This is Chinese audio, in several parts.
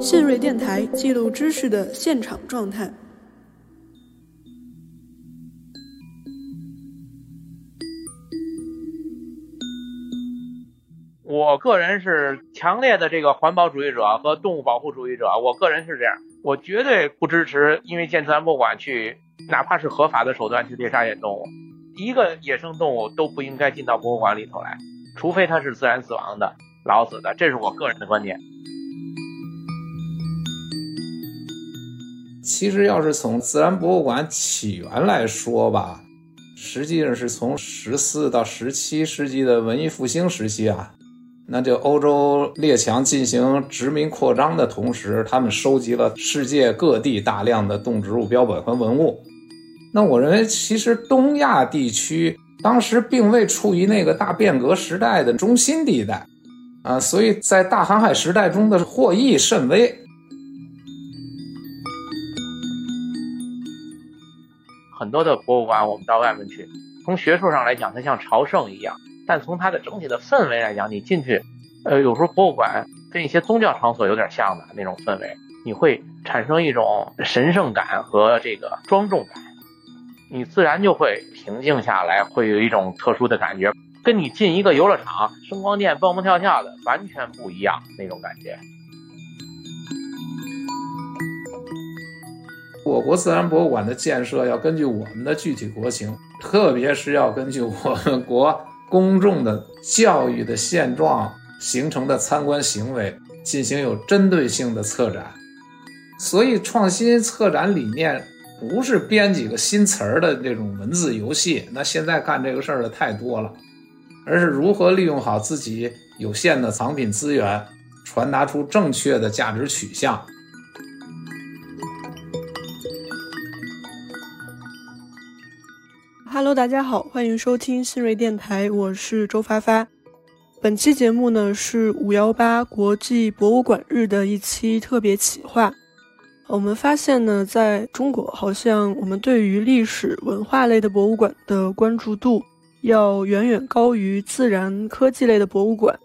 信瑞电台记录知识的现场状态。我个人是强烈的这个环保主义者和动物保护主义者，我个人是这样，我绝对不支持因为建自然博物馆去，哪怕是合法的手段去猎杀野生动物，一个野生动物都不应该进到博物馆里头来，除非它是自然死亡的、老死的，这是我个人的观点。其实要是从自然博物馆起源来说吧，实际上是从十四到十七世纪的文艺复兴时期啊。那就欧洲列强进行殖民扩张的同时，他们收集了世界各地大量的动植物标本和文物。那我认为，其实东亚地区当时并未处于那个大变革时代的中心地带，啊，所以在大航海时代中的获益甚微。很多的博物馆，我们到外面去，从学术上来讲，它像朝圣一样。但从它的整体的氛围来讲，你进去，呃，有时候博物馆跟一些宗教场所有点像的那种氛围，你会产生一种神圣感和这个庄重感，你自然就会平静下来，会有一种特殊的感觉，跟你进一个游乐场、声光电蹦蹦跳跳的完全不一样那种感觉。我国自然博物馆的建设要根据我们的具体国情，特别是要根据我们国。公众的教育的现状形成的参观行为进行有针对性的策展，所以创新策展理念不是编几个新词儿的这种文字游戏，那现在干这个事儿的太多了，而是如何利用好自己有限的藏品资源，传达出正确的价值取向。Hello，大家好，欢迎收听新锐电台，我是周发发。本期节目呢是五幺八国际博物馆日的一期特别企划。我们发现呢，在中国好像我们对于历史文化类的博物馆的关注度要远远高于自然科技类的博物馆。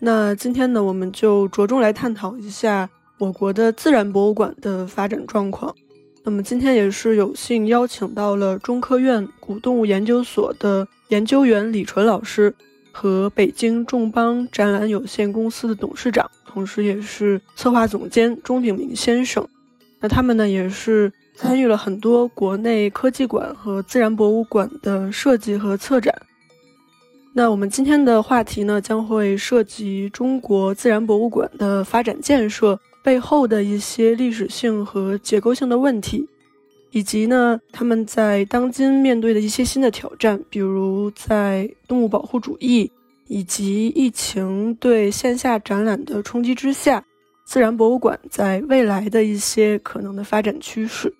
那今天呢，我们就着重来探讨一下我国的自然博物馆的发展状况。那么今天也是有幸邀请到了中科院古动物研究所的研究员李纯老师和北京众邦展览有限公司的董事长，同时也是策划总监钟炳明先生。那他们呢也是参与了很多国内科技馆和自然博物馆的设计和策展。那我们今天的话题呢将会涉及中国自然博物馆的发展建设。背后的一些历史性和结构性的问题，以及呢，他们在当今面对的一些新的挑战，比如在动物保护主义以及疫情对线下展览的冲击之下，自然博物馆在未来的一些可能的发展趋势。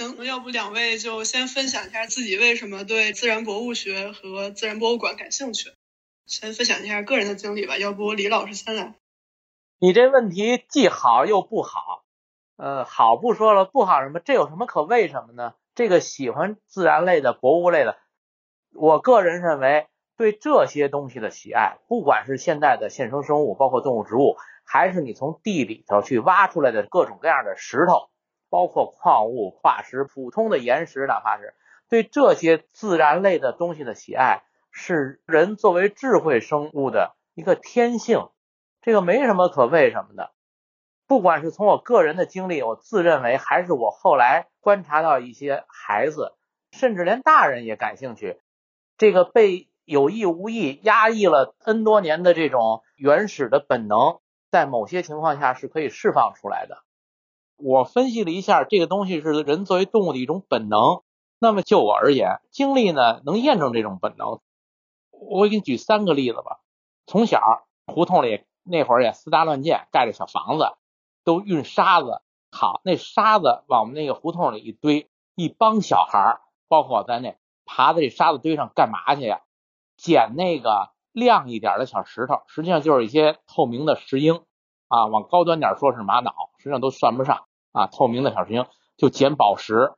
行，要不两位就先分享一下自己为什么对自然博物学和自然博物馆感兴趣，先分享一下个人的经历吧。要不李老师先来。你这问题既好又不好，呃，好不说了，不好什么？这有什么可为什么呢？这个喜欢自然类的、博物类的，我个人认为对这些东西的喜爱，不管是现代的现生生物，包括动物、植物，还是你从地里头去挖出来的各种各样的石头。包括矿物、化石、普通的岩石，哪怕是对这些自然类的东西的喜爱，是人作为智慧生物的一个天性，这个没什么可为什么的。不管是从我个人的经历，我自认为，还是我后来观察到一些孩子，甚至连大人也感兴趣，这个被有意无意压抑了 N 多年的这种原始的本能，在某些情况下是可以释放出来的。我分析了一下，这个东西是人作为动物的一种本能。那么就我而言，经历呢能验证这种本能。我给你举三个例子吧。从小胡同里那会儿也私搭乱建，盖着小房子，都运沙子。好，那沙子往我们那个胡同里一堆，一帮小孩儿，包括我在内，爬在这沙子堆上干嘛去呀？捡那个亮一点的小石头，实际上就是一些透明的石英啊。往高端点说是玛瑙，实际上都算不上。啊，透明的小石英就捡宝石，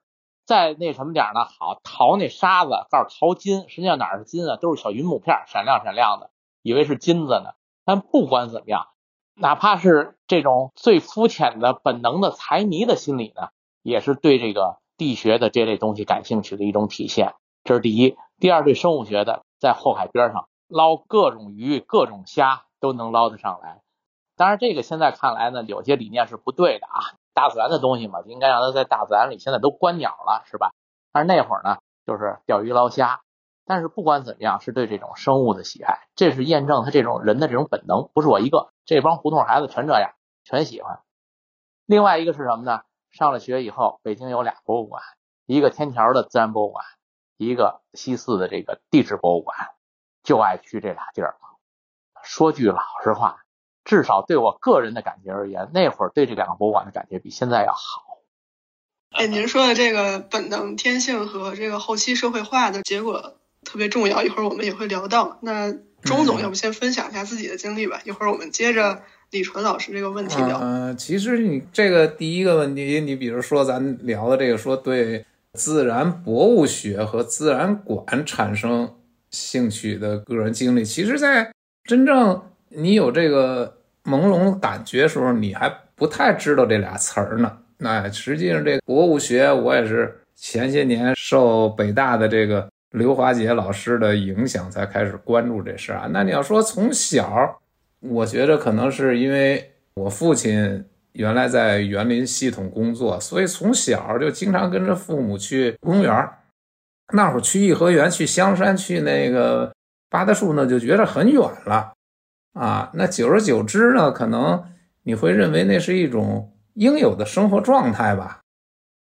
再那什么点呢？好淘那沙子，告诉淘金，实际上哪是金啊？都是小云母片，闪亮闪亮的，以为是金子呢。但不管怎么样，哪怕是这种最肤浅的本能的财迷的心理呢，也是对这个地学的这类东西感兴趣的一种体现。这是第一。第二，对生物学的，在后海边上捞各种鱼、各种虾都能捞得上来。当然，这个现在看来呢，有些理念是不对的啊。大自然的东西嘛，应该让它在大自然里。现在都观鸟了，是吧？但是那会儿呢，就是钓鱼捞虾。但是不管怎么样，是对这种生物的喜爱，这是验证他这种人的这种本能，不是我一个，这帮胡同孩子全这样，全喜欢。另外一个是什么呢？上了学以后，北京有俩博物馆，一个天桥的自然博物馆，一个西四的这个地质博物馆，就爱去这俩地儿。说句老实话。至少对我个人的感觉而言，那会儿对这两个博物馆的感觉比现在要好。哎，您说的这个本能天性和这个后期社会化的结果特别重要，一会儿我们也会聊到。那钟总，要不先分享一下自己的经历吧？一会儿我们接着李纯老师这个问题聊。嗯，其实你这个第一个问题，你比如说咱聊的这个，说对自然博物学和自然馆产生兴趣的个人经历，其实，在真正。你有这个朦胧感觉时候，你还不太知道这俩词儿呢。那实际上，这博物学我也是前些年受北大的这个刘华杰老师的影响，才开始关注这事儿啊。那你要说从小，我觉得可能是因为我父亲原来在园林系统工作，所以从小就经常跟着父母去公园那会儿去颐和园、去香山、去那个八大处，呢就觉得很远了。啊，那久而久之呢，可能你会认为那是一种应有的生活状态吧。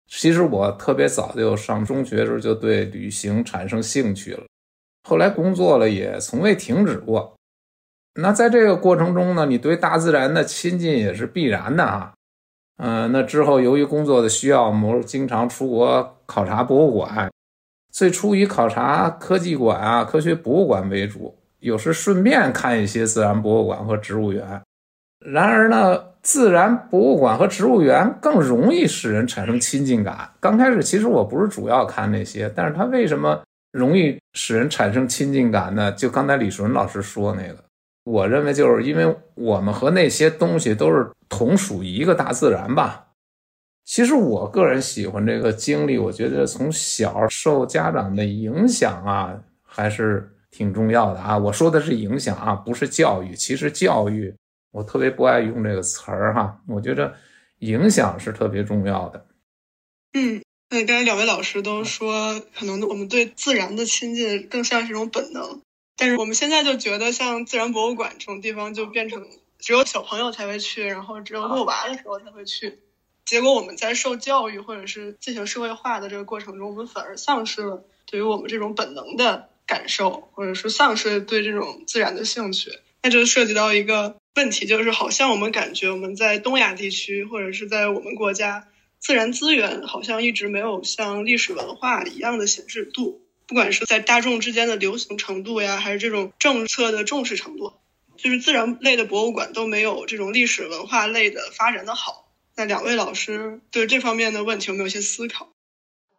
其实我特别早就上中学时候就对旅行产生兴趣了，后来工作了也从未停止过。那在这个过程中呢，你对大自然的亲近也是必然的啊。嗯，那之后由于工作的需要，我经常出国考察博物馆，最初以考察科技馆啊、科学博物馆为主。有时顺便看一些自然博物馆和植物园，然而呢，自然博物馆和植物园更容易使人产生亲近感。刚开始其实我不是主要看那些，但是它为什么容易使人产生亲近感呢？就刚才李纯老师说那个，我认为就是因为我们和那些东西都是同属一个大自然吧。其实我个人喜欢这个经历，我觉得从小受家长的影响啊，还是。挺重要的啊！我说的是影响啊，不是教育。其实教育，我特别不爱用这个词儿哈。我觉得影响是特别重要的。嗯，那刚才两位老师都说，可能我们对自然的亲近更像是一种本能，但是我们现在就觉得，像自然博物馆这种地方，就变成只有小朋友才会去，然后只有遛娃的时候才会去。结果我们在受教育或者是进行社会化的这个过程中，我们反而丧失了对于我们这种本能的。感受，或者说丧失对这种自然的兴趣，那就涉及到一个问题，就是好像我们感觉我们在东亚地区，或者是在我们国家，自然资源好像一直没有像历史文化一样的显示度，不管是在大众之间的流行程度呀，还是这种政策的重视程度，就是自然类的博物馆都没有这种历史文化类的发展的好。那两位老师对这方面的问题有没有一些思考？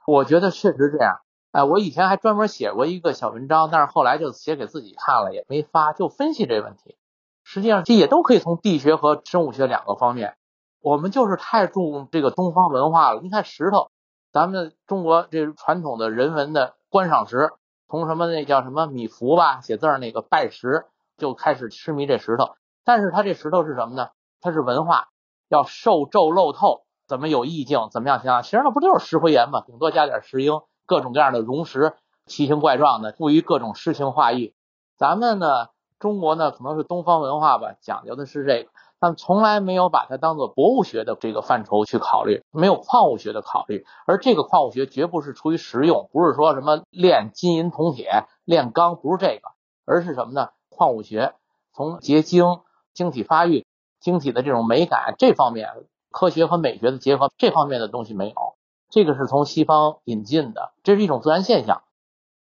我觉得确实这样。哎，我以前还专门写过一个小文章，但是后来就写给自己看了，也没发，就分析这问题。实际上，这也都可以从地学和生物学两个方面。我们就是太注重这个东方文化了。你看石头，咱们中国这传统的人文的观赏石，从什么那叫什么米芾吧，写字儿那个拜石，就开始痴迷这石头。但是它这石头是什么呢？它是文化，要受皱露透，怎么有意境，怎么样行？其实那不就是石灰岩嘛，顶多加点石英。各种各样的溶石，奇形怪状的，赋予各种诗情画意。咱们呢，中国呢，可能是东方文化吧，讲究的是这个，但从来没有把它当做博物学的这个范畴去考虑，没有矿物学的考虑。而这个矿物学绝不是出于实用，不是说什么炼金银铜铁、炼钢，不是这个，而是什么呢？矿物学从结晶、晶体发育、晶体的这种美感这方面，科学和美学的结合这方面的东西没有。这个是从西方引进的，这是一种自然现象，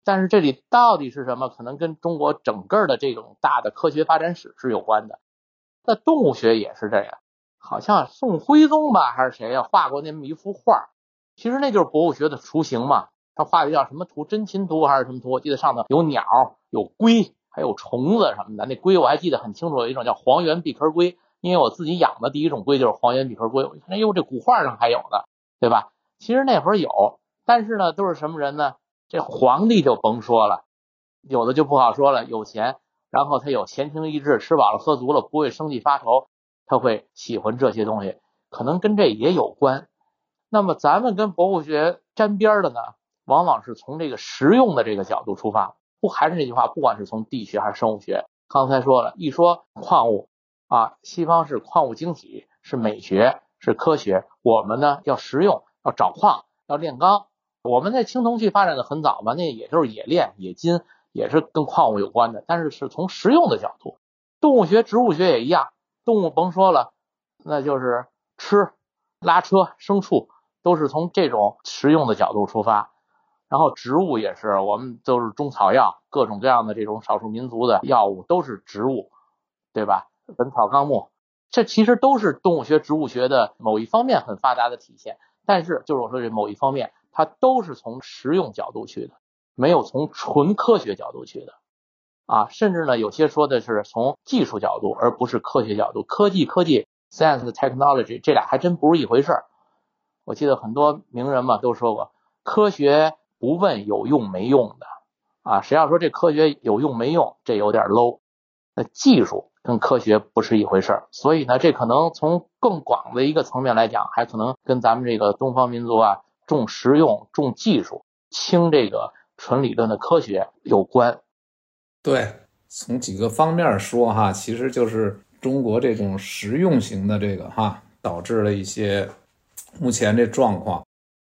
但是这里到底是什么？可能跟中国整个的这种大的科学发展史是有关的。那动物学也是这样，好像宋徽宗吧还是谁呀画过那么一幅画，其实那就是博物学的雏形嘛。他画的叫什么图？真禽图还是什么图？我记得上头有鸟、有龟，还有虫子什么的。那龟我还记得很清楚，有一种叫黄缘闭壳龟，因为我自己养的第一种龟就是黄缘闭壳龟。我看，哎呦，这古画上还有呢，对吧？其实那会儿有，但是呢，都是什么人呢？这皇帝就甭说了，有的就不好说了，有钱，然后他有闲情逸致，吃饱了喝足了，不会生计发愁，他会喜欢这些东西，可能跟这也有关。那么咱们跟博物学沾边的呢？往往是从这个实用的这个角度出发，不还是那句话，不管是从地学还是生物学，刚才说了一说矿物啊，西方是矿物晶体，是美学，是科学，我们呢要实用，要找矿，要炼钢。我们在青铜器发展的很早嘛，那也就是冶炼冶金，也是跟矿物有关的，但是是从实用的角度。动物学、植物学也一样，动物甭说了，那就是吃、拉车、牲畜，都是从这种实用的角度出发。然后植物也是，我们都是中草药，各种各样的这种少数民族的药物都是植物，对吧？《本草纲目》这其实都是动物学、植物学的某一方面很发达的体现。但是就是我说这某一方面，它都是从实用角度去的，没有从纯科学角度去的啊。甚至呢，有些说的是从技术角度，而不是科学角度。科技科技 （science technology） 这俩还真不是一回事儿。我记得很多名人嘛都说过科学。不问有用没用的啊，谁要说这科学有用没用，这有点 low。那技术跟科学不是一回事儿，所以呢，这可能从更广的一个层面来讲，还可能跟咱们这个东方民族啊重实用、重技术、轻这个纯理论的科学有关。对，从几个方面说哈，其实就是中国这种实用型的这个哈，导致了一些目前这状况。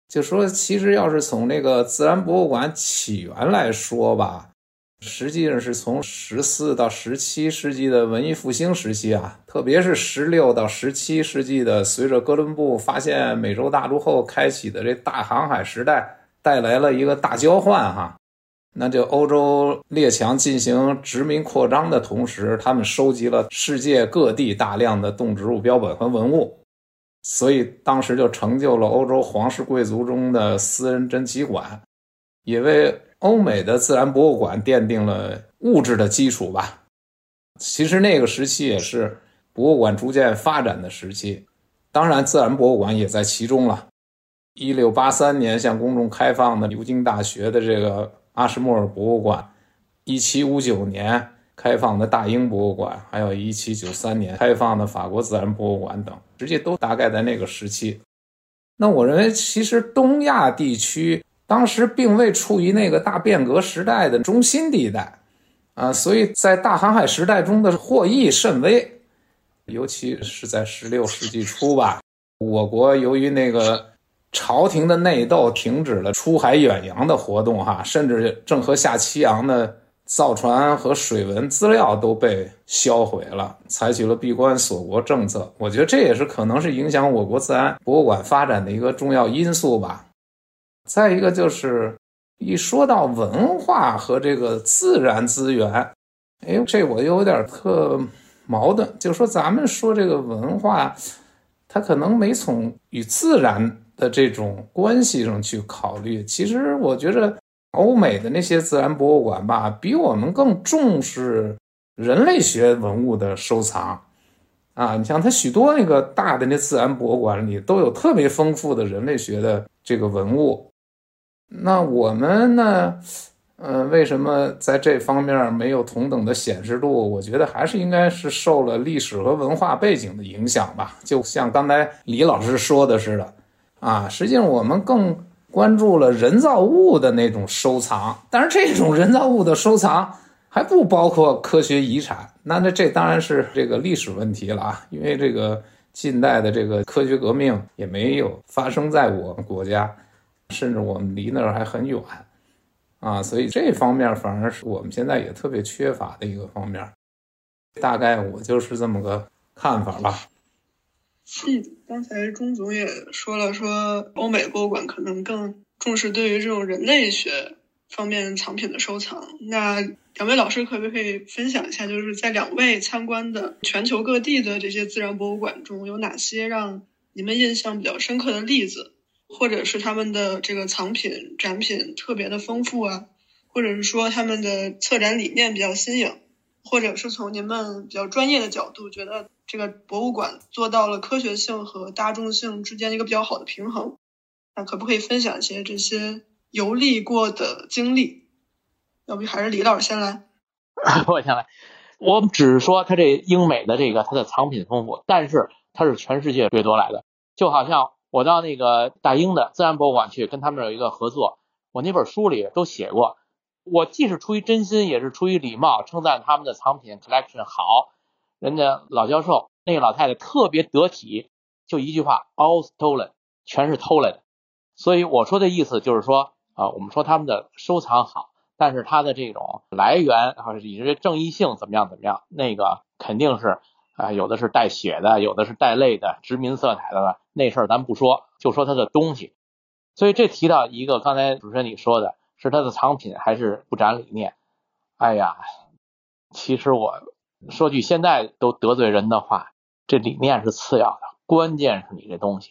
就说，其实要是从那个自然博物馆起源来说吧，实际上是从十四到十七世纪的文艺复兴时期啊，特别是十六到十七世纪的，随着哥伦布发现美洲大陆后开启的这大航海时代，带来了一个大交换哈。那就欧洲列强进行殖民扩张的同时，他们收集了世界各地大量的动植物标本和文物。所以当时就成就了欧洲皇室贵族中的私人珍奇馆，也为欧美的自然博物馆奠定了物质的基础吧。其实那个时期也是博物馆逐渐发展的时期，当然自然博物馆也在其中了。一六八三年向公众开放的牛津大学的这个阿什莫尔博物馆，一七五九年。开放的大英博物馆，还有一七九三年开放的法国自然博物馆等，实际都大概在那个时期。那我认为，其实东亚地区当时并未处于那个大变革时代的中心地带，啊，所以在大航海时代中的获益甚微，尤其是在十六世纪初吧，我国由于那个朝廷的内斗，停止了出海远洋的活动，哈，甚至郑和下西洋的。造船和水文资料都被销毁了，采取了闭关锁国政策。我觉得这也是可能是影响我国自然博物馆发展的一个重要因素吧。再一个就是，一说到文化和这个自然资源，哎，这我又有点特矛盾。就说咱们说这个文化，它可能没从与自然的这种关系上去考虑。其实我觉着。欧美的那些自然博物馆吧，比我们更重视人类学文物的收藏啊！你像它许多那个大的那自然博物馆里都有特别丰富的人类学的这个文物。那我们呢？嗯，为什么在这方面没有同等的显示度？我觉得还是应该是受了历史和文化背景的影响吧。就像刚才李老师说的似的啊，实际上我们更。关注了人造物的那种收藏，但是这种人造物的收藏还不包括科学遗产。那那这当然是这个历史问题了啊，因为这个近代的这个科学革命也没有发生在我们国家，甚至我们离那儿还很远啊，所以这方面反而是我们现在也特别缺乏的一个方面。大概我就是这么个看法吧。嗯，刚才钟总也说了，说欧美博物馆可能更重视对于这种人类学方面藏品的收藏。那两位老师可不可以分享一下，就是在两位参观的全球各地的这些自然博物馆中，有哪些让你们印象比较深刻的例子，或者是他们的这个藏品展品特别的丰富啊，或者是说他们的策展理念比较新颖，或者是从您们比较专业的角度觉得这个博物馆做到了科学性和大众性之间一个比较好的平衡，那可不可以分享一些这些游历过的经历？要不还是李老师先来？我先来。我只是说它这英美的这个它的藏品丰富，但是它是全世界掠夺来的，就好像我到那个大英的自然博物馆去跟他们有一个合作，我那本书里都写过，我既是出于真心，也是出于礼貌，称赞他们的藏品 collection 好。人家老教授那个老太太特别得体，就一句话，all stolen，全是偷来的。所以我说的意思就是说啊，我们说他们的收藏好。但是它的这种来源，或者以及正义性怎么样怎么样，那个肯定是啊，有的是带血的，有的是带泪的，殖民色彩的那事儿咱不说，就说它的东西。所以这提到一个，刚才主持人你说的是它的藏品还是不展理念？哎呀，其实我说句现在都得罪人的话，这理念是次要的，关键是你这东西。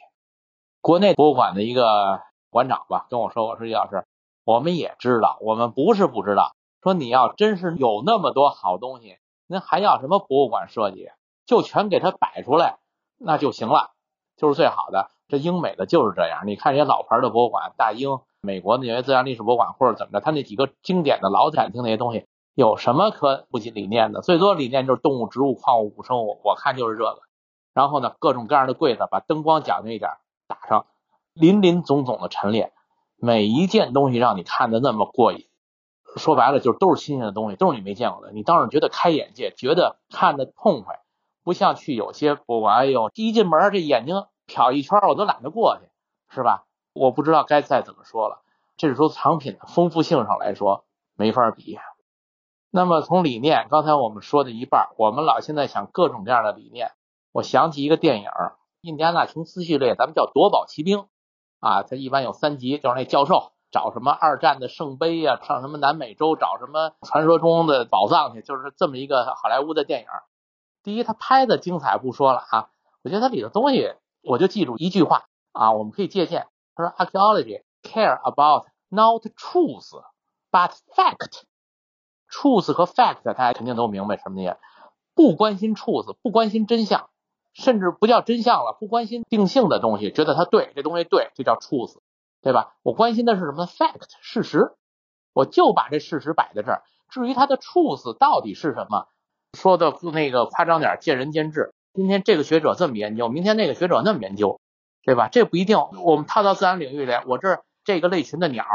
国内博物馆的一个馆长吧跟我说，我说李老师。我们也知道，我们不是不知道。说你要真是有那么多好东西，您还要什么博物馆设计？就全给它摆出来，那就行了，就是最好的。这英美的就是这样。你看人家老牌的博物馆，大英、美国的纽约自然历史博物馆或者怎么着，它那几个经典的老展厅那些东西，有什么可不理念的？最多理念就是动物、植物、矿物、古生物，我看就是这个。然后呢，各种各样的柜子，把灯光讲究一点打上，林林总总的陈列。每一件东西让你看的那么过瘾，说白了就是都是新鲜的东西，都是你没见过的，你当然觉得开眼界，觉得看的痛快，不像去有些博物馆，哎呦，一进门这眼睛瞟一圈，我都懒得过去，是吧？我不知道该再怎么说了。这是说藏品的丰富性上来说没法比。那么从理念，刚才我们说的一半，我们老现在想各种各样的理念，我想起一个电影《印第安纳琼斯》系列，咱们叫夺宝奇兵。啊，它一般有三集，就是那教授找什么二战的圣杯呀，上什么南美洲找什么传说中的宝藏去，就是这么一个好莱坞的电影。第一，他拍的精彩不说了啊，我觉得他里的东西，我就记住一句话啊，我们可以借鉴。他说，archaeology care about not truth but fact。truth 和 fact 大家肯定都明白什么意思，不关心 truth，不关心真相。甚至不叫真相了，不关心定性的东西，觉得它对，这东西对，这叫 truth，，对吧？我关心的是什么？fact，事实，我就把这事实摆在这儿。至于它的 truth 到底是什么，说的不那个夸张点，见仁见智。今天这个学者这么研究，明天那个学者那么研究，对吧？这不一定。我们套到自然领域里，我这这个类群的鸟，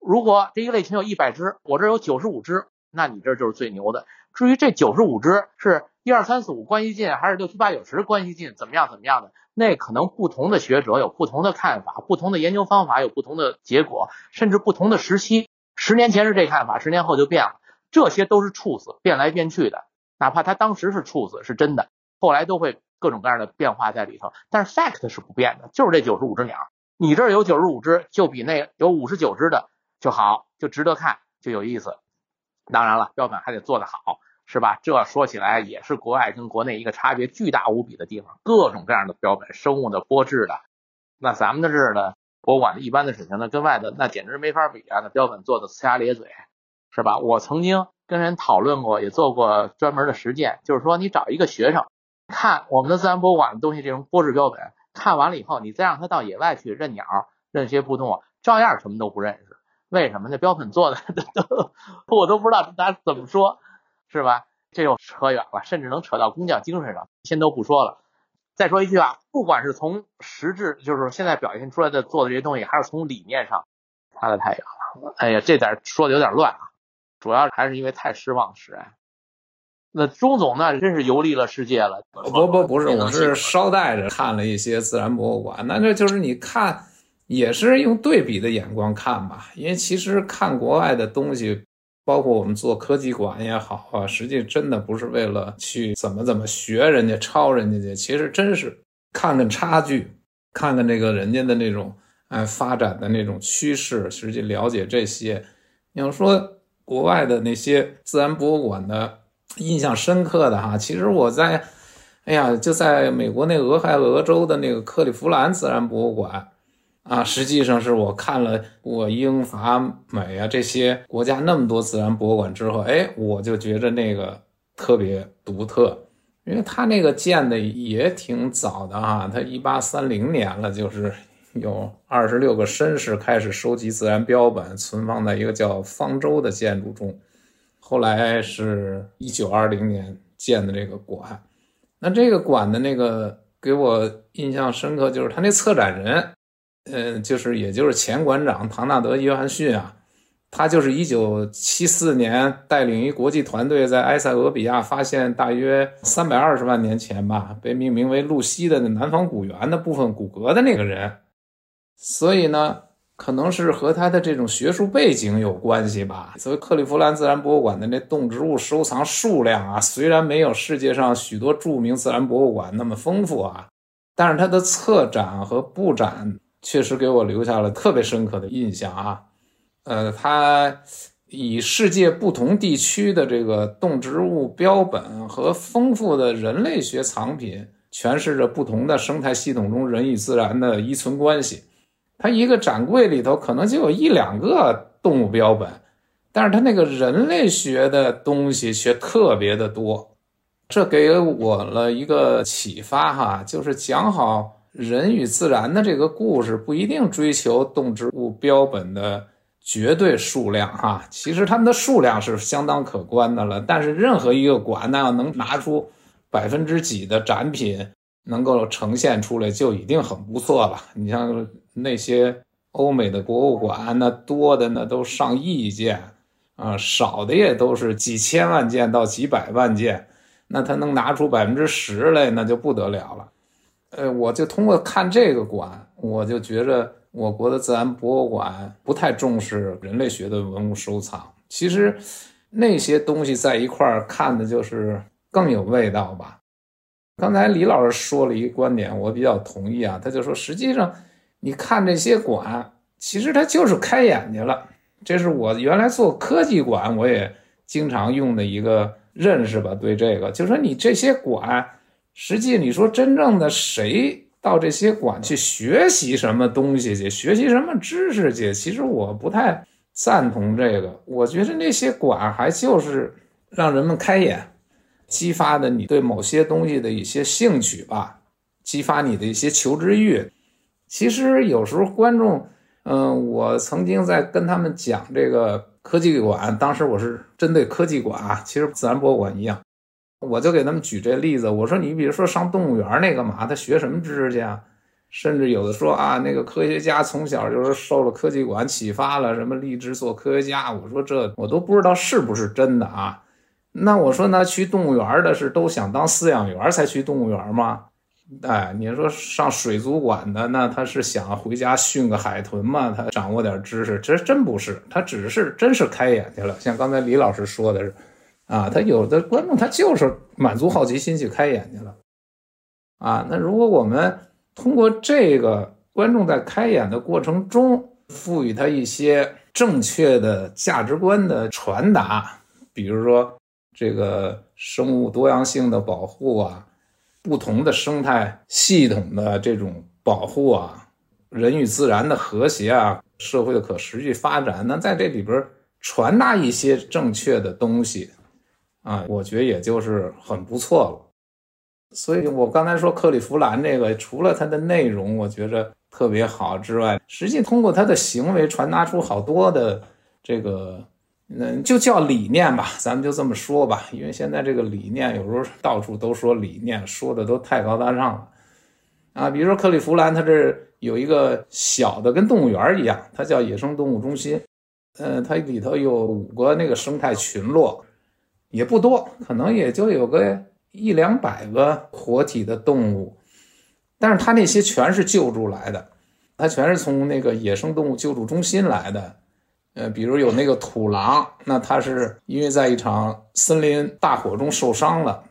如果这一个类群有一百只，我这有九十五只，那你这就是最牛的。至于这九十五只是。一二三四五关系近还是六七八九十关系近？怎么样？怎么样的？那可能不同的学者有不同的看法，不同的研究方法有不同的结果，甚至不同的时期。十年前是这看法，十年后就变了。这些都是处死变来变去的，哪怕他当时是处子是真的，后来都会各种各样的变化在里头。但是 fact 是不变的，就是这九十五只鸟。你这儿有九十五只，就比那有五十九只的就好，就值得看，就有意思。当然了，标本还得做得好。是吧？这说起来也是国外跟国内一个差别巨大无比的地方，各种各样的标本，生物的、玻质的。那咱们的这儿呢，博物馆的一般的水平呢，跟外的那简直没法比啊！那标本做的呲牙咧嘴，是吧？我曾经跟人讨论过，也做过专门的实践，就是说你找一个学生看我们的自然博物馆的东西，这种玻质标本，看完了以后，你再让他到野外去认鸟、认些不动物，照样什么都不认识。为什么？那标本做的 都我都不知道他怎么说。是吧？这又扯远了，甚至能扯到工匠精神上，先都不说了。再说一句啊，不管是从实质，就是现在表现出来的做的这些东西，还是从理念上，差的太远了。哎呀，这点说的有点乱啊，主要还是因为太失望使然。那钟总那真是游历了世界了。不不不是，我是捎带着看了一些自然博物馆。那这就是你看，也是用对比的眼光看吧，因为其实看国外的东西。包括我们做科技馆也好啊，实际真的不是为了去怎么怎么学人家、抄人家去，其实真是看看差距，看看这个人家的那种哎发展的那种趋势，实际了解这些。你要说国外的那些自然博物馆的印象深刻的哈，其实我在哎呀，就在美国那俄亥俄州的那个克利夫兰自然博物馆。啊，实际上是我看了我英法美啊这些国家那么多自然博物馆之后，哎，我就觉着那个特别独特，因为它那个建的也挺早的哈，它一八三零年了，就是有二十六个绅士开始收集自然标本，存放在一个叫方舟的建筑中，后来是一九二零年建的这个馆，那这个馆的那个给我印象深刻就是他那策展人。嗯，就是也就是前馆长唐纳德·约翰逊啊，他就是一九七四年带领一国际团队在埃塞俄比亚发现大约三百二十万年前吧，被命名为露西的南方古猿的部分骨骼的那个人。所以呢，可能是和他的这种学术背景有关系吧。所以克利夫兰自然博物馆的那动植物收藏数量啊，虽然没有世界上许多著名自然博物馆那么丰富啊，但是它的策展和布展。确实给我留下了特别深刻的印象啊，呃，它以世界不同地区的这个动植物标本和丰富的人类学藏品，诠释着不同的生态系统中人与自然的依存关系。它一个展柜里头可能就有一两个动物标本，但是它那个人类学的东西却特别的多，这给我了一个启发哈，就是讲好。人与自然的这个故事不一定追求动植物标本的绝对数量哈，其实它们的数量是相当可观的了。但是任何一个馆那要能拿出百分之几的展品能够呈现出来，就已经很不错了。你像那些欧美的博物馆，那多的那都上亿件啊，少的也都是几千万件到几百万件，那他能拿出百分之十来，那就不得了了。呃，我就通过看这个馆，我就觉着我国的自然博物馆不太重视人类学的文物收藏。其实那些东西在一块儿看的就是更有味道吧。刚才李老师说了一个观点，我比较同意啊。他就说，实际上你看这些馆，其实它就是开眼睛了。这是我原来做科技馆，我也经常用的一个认识吧。对这个，就说你这些馆。实际你说真正的谁到这些馆去学习什么东西去，学习什么知识去？其实我不太赞同这个。我觉得那些馆还就是让人们开眼，激发的你对某些东西的一些兴趣吧，激发你的一些求知欲。其实有时候观众，嗯，我曾经在跟他们讲这个科技馆，当时我是针对科技馆啊，其实自然博物馆一样。我就给他们举这例子，我说你比如说上动物园那个嘛，他学什么知识去啊？甚至有的说啊，那个科学家从小就是受了科技馆启发了，什么立志做科学家。我说这我都不知道是不是真的啊？那我说那去动物园的是都想当饲养员才去动物园吗？哎，你说上水族馆的那他是想回家训个海豚吗？他掌握点知识，这真不是，他只是真是开眼去了。像刚才李老师说的是。啊，他有的观众他就是满足好奇心去开眼去了，啊，那如果我们通过这个观众在开眼的过程中，赋予他一些正确的价值观的传达，比如说这个生物多样性的保护啊，不同的生态系统的这种保护啊，人与自然的和谐啊，社会的可持续发展，那在这里边传达一些正确的东西。啊，我觉得也就是很不错了，所以我刚才说克利夫兰这个，除了它的内容我觉着特别好之外，实际通过他的行为传达出好多的这个，嗯，就叫理念吧，咱们就这么说吧，因为现在这个理念有时候到处都说理念，说的都太高大上了，啊，比如说克利夫兰，它这有一个小的跟动物园一样，它叫野生动物中心，嗯，它里头有五个那个生态群落。也不多，可能也就有个一两百个活体的动物，但是它那些全是救助来的，它全是从那个野生动物救助中心来的。呃，比如有那个土狼，那它是因为在一场森林大火中受伤了，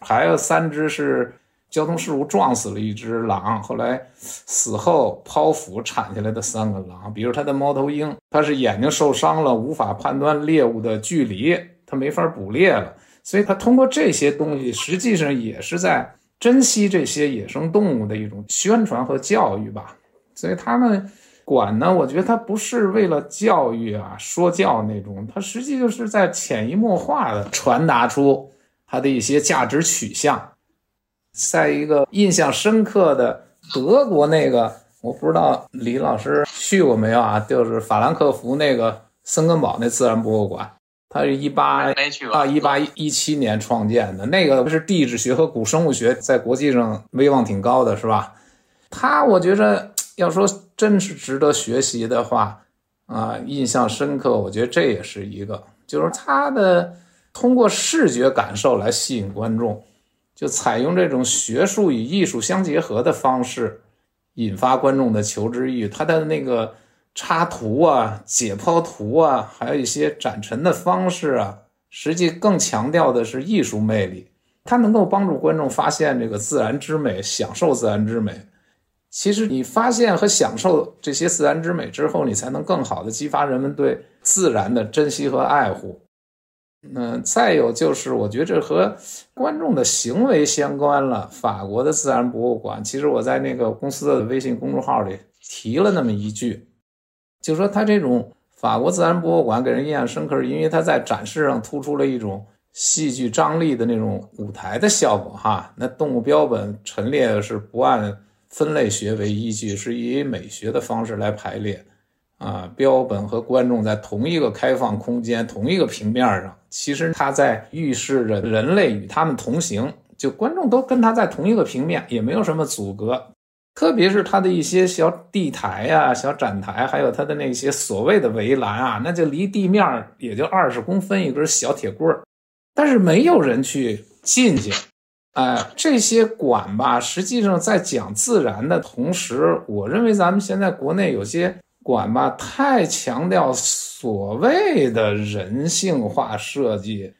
还有三只是交通事故撞死了一只狼，后来死后剖腹产下来的三个狼。比如它的猫头鹰，它是眼睛受伤了，无法判断猎物的距离。它没法捕猎了，所以它通过这些东西，实际上也是在珍惜这些野生动物的一种宣传和教育吧。所以他们馆呢，我觉得它不是为了教育啊、说教那种，它实际就是在潜移默化的传达出它的一些价值取向。在一个印象深刻的德国那个，我不知道李老师去过没有啊？就是法兰克福那个森根堡那自然博物馆，它是一八啊一八一七年创建的，那个是地质学和古生物学在国际上威望挺高的，是吧？它我觉着要说真是值得学习的话啊，印象深刻，我觉得这也是一个，就是他的通过视觉感受来吸引观众。就采用这种学术与艺术相结合的方式，引发观众的求知欲。他的那个插图啊、解剖图啊，还有一些展陈的方式啊，实际更强调的是艺术魅力。它能够帮助观众发现这个自然之美，享受自然之美。其实你发现和享受这些自然之美之后，你才能更好的激发人们对自然的珍惜和爱护。嗯，再有就是，我觉得这和观众的行为相关了。法国的自然博物馆，其实我在那个公司的微信公众号里提了那么一句，就说他这种法国自然博物馆给人印象深刻，是因为他在展示上突出了一种戏剧张力的那种舞台的效果。哈，那动物标本陈列是不按分类学为依据，是以美学的方式来排列。啊，标本和观众在同一个开放空间、同一个平面上，其实它在预示着人类与他们同行，就观众都跟他在同一个平面，也没有什么阻隔。特别是他的一些小地台呀、小展台，还有他的那些所谓的围栏啊，那就离地面也就二十公分一根小铁棍儿，但是没有人去进去。哎，这些馆吧，实际上在讲自然的同时，我认为咱们现在国内有些。馆吧，太强调所谓的人性化设计，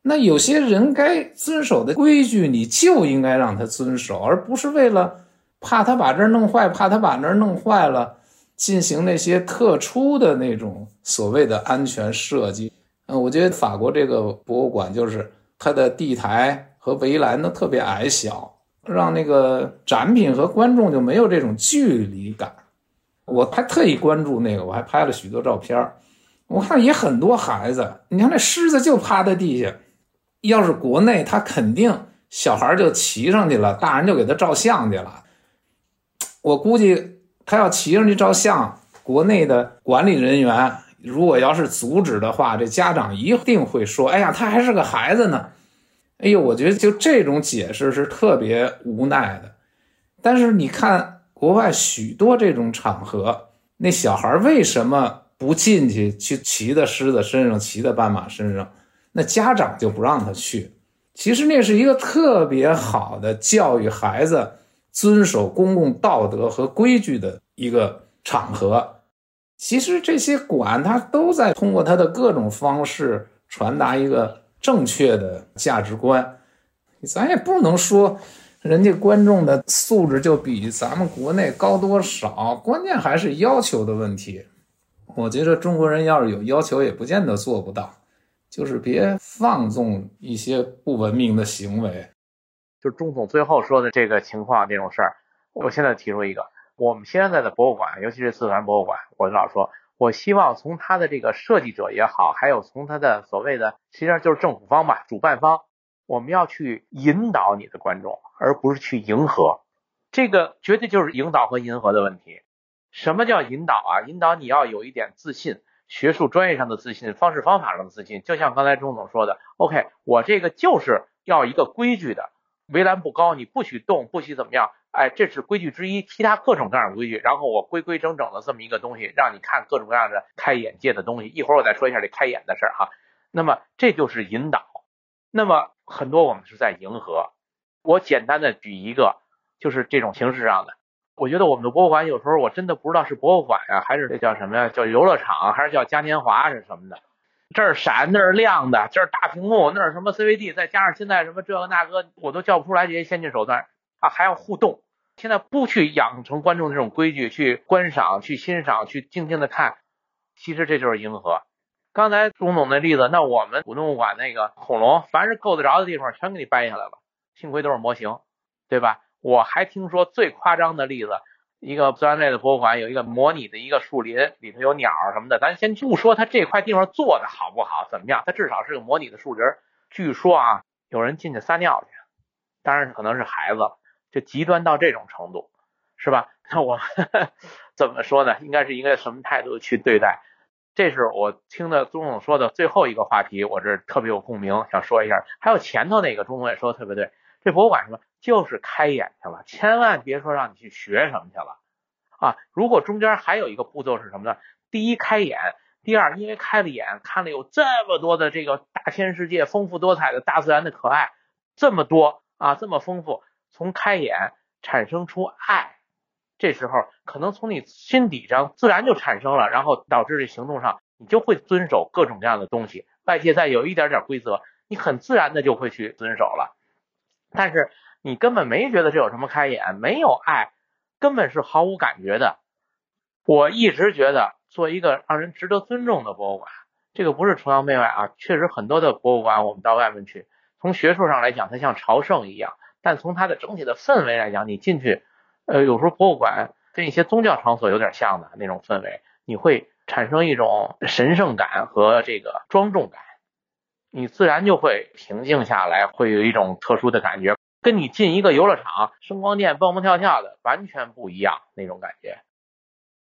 那有些人该遵守的规矩，你就应该让他遵守，而不是为了怕他把这儿弄坏，怕他把那儿弄坏了，进行那些特殊的那种所谓的安全设计。嗯，我觉得法国这个博物馆就是它的地台和围栏都特别矮小，让那个展品和观众就没有这种距离感。我还特意关注那个，我还拍了许多照片我看也很多孩子，你看那狮子就趴在地下。要是国内，他肯定小孩就骑上去了，大人就给他照相去了。我估计他要骑上去照相，国内的管理人员如果要是阻止的话，这家长一定会说：“哎呀，他还是个孩子呢。”哎呦，我觉得就这种解释是特别无奈的。但是你看。国外许多这种场合，那小孩为什么不进去去骑在狮子身上，骑在斑马身上？那家长就不让他去。其实那是一个特别好的教育孩子遵守公共道德和规矩的一个场合。其实这些馆，他都在通过他的各种方式传达一个正确的价值观。咱也不能说。人家观众的素质就比咱们国内高多少？关键还是要求的问题。我觉得中国人要是有要求，也不见得做不到。就是别放纵一些不文明的行为。就钟总最后说的这个情况，这种事儿，我现在提出一个：我们现在的博物馆，尤其是自然博物馆，我老说，我希望从他的这个设计者也好，还有从他的所谓的，实际上就是政府方吧，主办方。我们要去引导你的观众，而不是去迎合。这个绝对就是引导和迎合的问题。什么叫引导啊？引导你要有一点自信，学术专业上的自信，方式方法上的自信。就像刚才钟总说的，OK，我这个就是要一个规矩的，围栏不高，你不许动，不许怎么样。哎，这是规矩之一，其他各种各样的规矩。然后我规规整整的这么一个东西，让你看各种各样的开眼界的东西。一会儿我再说一下这开眼的事儿哈。那么这就是引导。那么。很多我们是在迎合。我简单的举一个，就是这种形式上的。我觉得我们的博物馆有时候我真的不知道是博物馆呀，还是这叫什么呀？叫游乐场，还是叫嘉年华是什么的？这儿闪那儿亮的，这儿大屏幕那儿什么 CVD，再加上现在什么这个那个，我都叫不出来这些先进手段啊，还要互动。现在不去养成观众这种规矩，去观赏、去欣赏、去静静的看，其实这就是迎合。刚才钟总那例子，那我们古动物馆那个恐龙，凡是够得着的地方，全给你掰下来了。幸亏都是模型，对吧？我还听说最夸张的例子，一个自然类的博物馆有一个模拟的一个树林，里头有鸟什么的。咱先不说它这块地方做的好不好，怎么样，它至少是个模拟的树林。据说啊，有人进去撒尿去，当然可能是孩子，就极端到这种程度，是吧？那我 怎么说呢？应该是一个什么态度去对待？这是我听的钟总说的最后一个话题，我这特别有共鸣，想说一下。还有前头那个钟总也说的特别对，这博物馆什么就是开眼去了，千万别说让你去学什么去了啊！如果中间还有一个步骤是什么呢？第一开眼，第二因为开了眼，看了有这么多的这个大千世界，丰富多彩的大自然的可爱，这么多啊，这么丰富，从开眼产生出爱。这时候可能从你心底上自然就产生了，然后导致这行动上你就会遵守各种各样的东西。外界再有一点点规则，你很自然的就会去遵守了。但是你根本没觉得这有什么开眼，没有爱，根本是毫无感觉的。我一直觉得做一个让人值得尊重的博物馆，这个不是崇洋媚外啊，确实很多的博物馆我们到外面去，从学术上来讲它像朝圣一样，但从它的整体的氛围来讲，你进去。呃，有时候博物馆跟一些宗教场所有点像的那种氛围，你会产生一种神圣感和这个庄重感，你自然就会平静下来，会有一种特殊的感觉，跟你进一个游乐场、声光电蹦蹦跳跳的完全不一样那种感觉。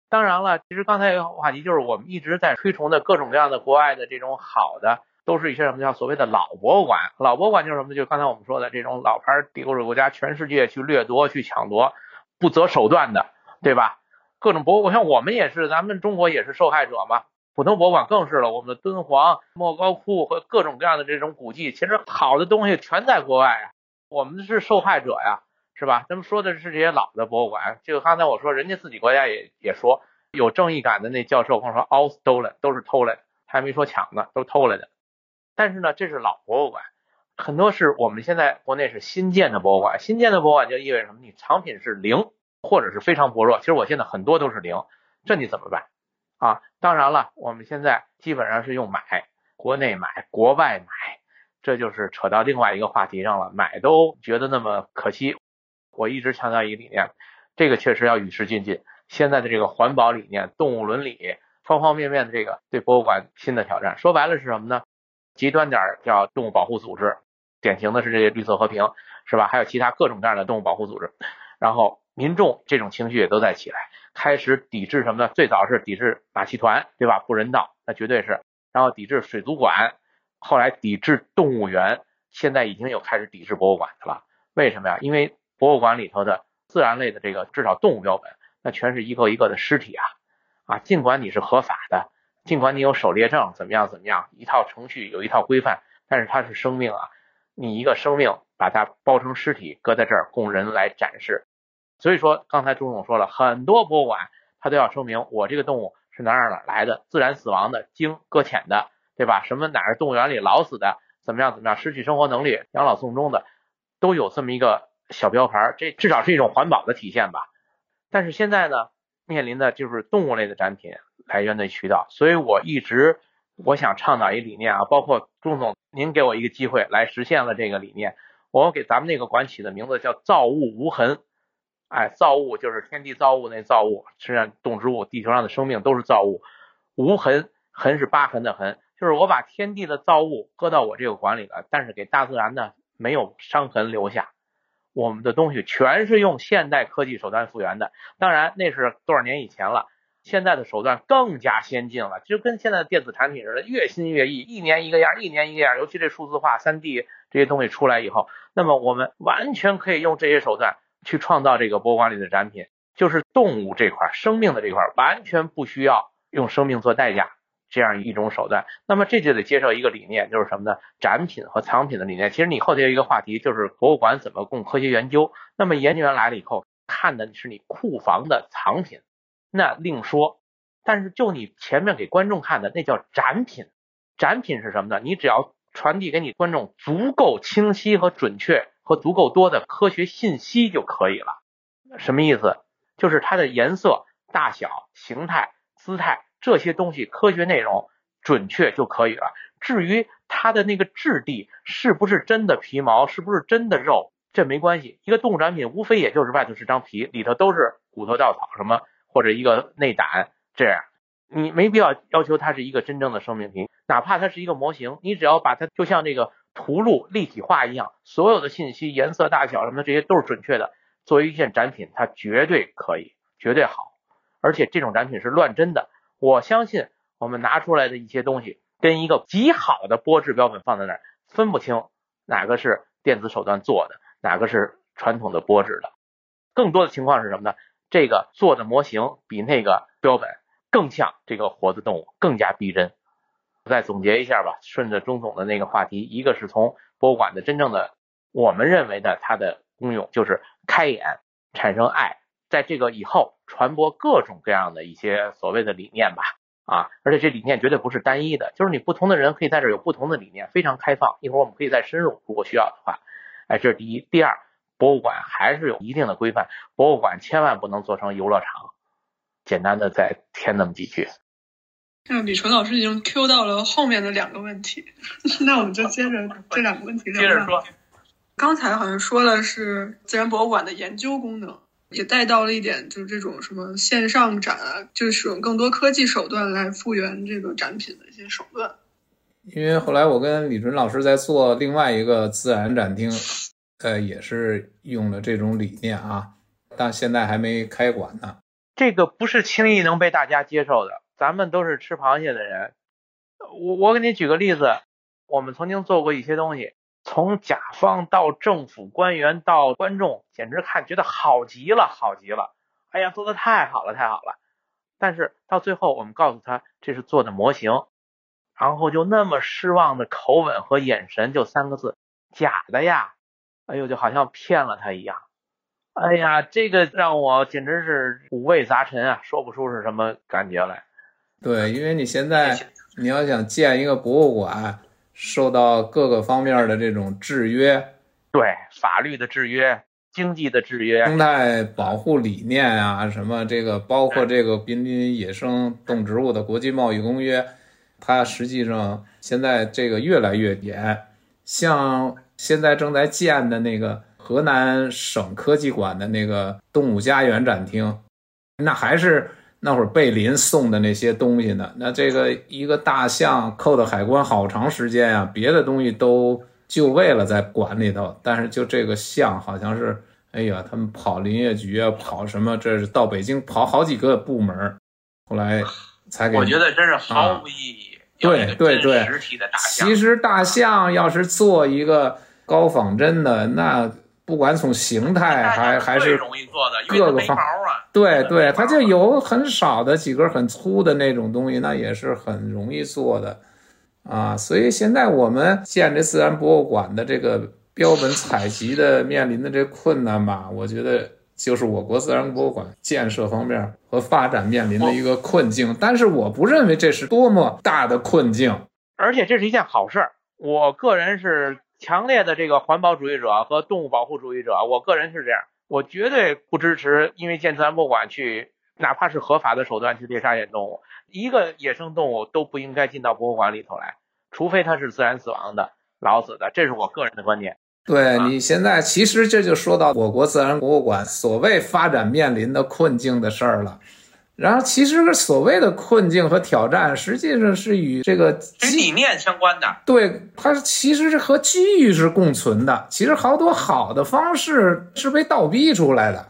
当然了，其实刚才一个话题就是我们一直在推崇的各种各样的国外的这种好的，都是一些什么叫所谓的老博物馆。老博物馆就是什么？就是刚才我们说的这种老牌帝国主义国家，全世界去掠夺、去抢夺。不择手段的，对吧？各种博物馆，像我们也是，咱们中国也是受害者嘛。普通博物馆更是了，我们的敦煌、莫高窟和各种各样的这种古迹，其实好的东西全在国外啊。我们是受害者呀，是吧？咱们说的是这些老的博物馆，就刚才我说，人家自己国家也也说有正义感的那教授跟我说，all stole 都是偷来的，还没说抢的，都偷来的。但是呢，这是老博物馆。很多是我们现在国内是新建的博物馆，新建的博物馆就意味着什么？你藏品是零或者是非常薄弱。其实我现在很多都是零，这你怎么办啊？当然了，我们现在基本上是用买，国内买，国外买，这就是扯到另外一个话题上了。买都觉得那么可惜。我一直强调一个理念，这个确实要与时俱进。现在的这个环保理念、动物伦理方方面面的这个对博物馆新的挑战，说白了是什么呢？极端点叫动物保护组织。典型的是这些绿色和平，是吧？还有其他各种各样的动物保护组织，然后民众这种情绪也都在起来，开始抵制什么呢？最早是抵制马戏团，对吧？不人道，那绝对是。然后抵制水族馆，后来抵制动物园，现在已经有开始抵制博物馆的了。为什么呀？因为博物馆里头的自然类的这个至少动物标本，那全是一个一个的尸体啊啊！尽管你是合法的，尽管你有狩猎证，怎么样怎么样，一套程序有一套规范，但是它是生命啊。你一个生命把它包成尸体搁在这儿供人来展示，所以说刚才朱总说了很多博物馆，它都要声明我这个动物是哪哪哪来的，自然死亡的，经搁浅的，对吧？什么哪儿动物园里老死的，怎么样怎么样，失去生活能力，养老送终的，都有这么一个小标牌，这至少是一种环保的体现吧。但是现在呢，面临的就是动物类的展品来源的渠道，所以我一直。我想倡导一理念啊，包括朱总，您给我一个机会来实现了这个理念。我给咱们那个馆起的名字叫“造物无痕”。哎，造物就是天地造物那造物，实际上动植物、地球上的生命都是造物。无痕，痕是疤痕的痕，就是我把天地的造物搁到我这个馆里了，但是给大自然呢没有伤痕留下。我们的东西全是用现代科技手段复原的，当然那是多少年以前了。现在的手段更加先进了，就跟现在的电子产品似的，越新越异，一年一个样，一年一个样。尤其这数字化、三 D 这些东西出来以后，那么我们完全可以用这些手段去创造这个博物馆里的展品，就是动物这块、生命的这块，完全不需要用生命做代价这样一种手段。那么这就得接受一个理念，就是什么呢？展品和藏品的理念。其实你后头有一个话题，就是博物馆怎么供科学研究。那么研究员来了以后，看的是你库房的藏品。那另说，但是就你前面给观众看的那叫展品，展品是什么呢？你只要传递给你观众足够清晰和准确和足够多的科学信息就可以了。什么意思？就是它的颜色、大小、形态、姿态这些东西科学内容准确就可以了。至于它的那个质地是不是真的皮毛，是不是真的肉，这没关系。一个动物展品无非也就是外头是张皮，里头都是骨头、稻草什么，或者一个内胆这样。你没必要要求它是一个真正的生命体，哪怕它是一个模型，你只要把它就像这个图录立体化一样，所有的信息、颜色、大小什么的这些都是准确的。作为一件展品，它绝对可以，绝对好。而且这种展品是乱真的，我相信我们拿出来的一些东西，跟一个极好的玻质标本放在那儿，分不清哪个是电子手段做的，哪个是传统的玻质的。更多的情况是什么呢？这个做的模型比那个标本。更像这个活的动物，更加逼真。再总结一下吧，顺着钟总的那个话题，一个是从博物馆的真正的我们认为的它的功用，就是开眼、产生爱，在这个以后传播各种各样的一些所谓的理念吧。啊，而且这理念绝对不是单一的，就是你不同的人可以在这有不同的理念，非常开放。一会儿我们可以再深入，如果需要的话。哎，这是第一。第二，博物馆还是有一定的规范，博物馆千万不能做成游乐场。简单的再添那么几句。那李纯老师已经 Q 到了后面的两个问题，那我们就接着 这两个问题接着说。刚才好像说了是自然博物馆的研究功能，也带到了一点，就是这种什么线上展啊，就是使用更多科技手段来复原这个展品的一些手段。因为后来我跟李纯老师在做另外一个自然展厅，呃，也是用了这种理念啊，但现在还没开馆呢。这个不是轻易能被大家接受的。咱们都是吃螃蟹的人，我我给你举个例子，我们曾经做过一些东西，从甲方到政府官员到观众，简直看觉得好极了，好极了。哎呀，做的太好了，太好了。但是到最后，我们告诉他这是做的模型，然后就那么失望的口吻和眼神，就三个字：假的呀。哎呦，就好像骗了他一样。哎呀，这个让我简直是五味杂陈啊，说不出是什么感觉来。对，因为你现在你要想建一个博物馆，受到各个方面的这种制约，对法律的制约、经济的制约、生态保护理念啊，什么这个包括这个濒临野生动植物的国际贸易公约，它实际上现在这个越来越严。像现在正在建的那个。河南省科技馆的那个动物家园展厅，那还是那会儿贝林送的那些东西呢。那这个一个大象扣的海关好长时间啊，别的东西都就位了在馆里头，但是就这个象好像是，哎呀，他们跑林业局啊，跑什么？这是到北京跑好几个部门，后来才给。我觉得真是毫无意义。对对对，其实大象要是做一个高仿真的那。不管从形态还还是各个方，对对，它就有很少的几根很粗的那种东西，那也是很容易做的啊。所以现在我们建这自然博物馆的这个标本采集的面临的这困难吧，我觉得就是我国自然博物馆建设方面和发展面临的一个困境。但是我不认为这是多么大的困境，而且这是一件好事儿。我个人是。强烈的这个环保主义者和动物保护主义者，我个人是这样，我绝对不支持因为建自然博物馆去，哪怕是合法的手段去猎杀野生动物，一个野生动物都不应该进到博物馆里头来，除非它是自然死亡的、老死的，这是我个人的观点。对你现在其实这就说到我国自然博物馆所谓发展面临的困境的事儿了。然后，其实所谓的困境和挑战，实际上是与这个理念相关的。对，它其实是和机遇是共存的。其实好多好的方式是被倒逼出来的。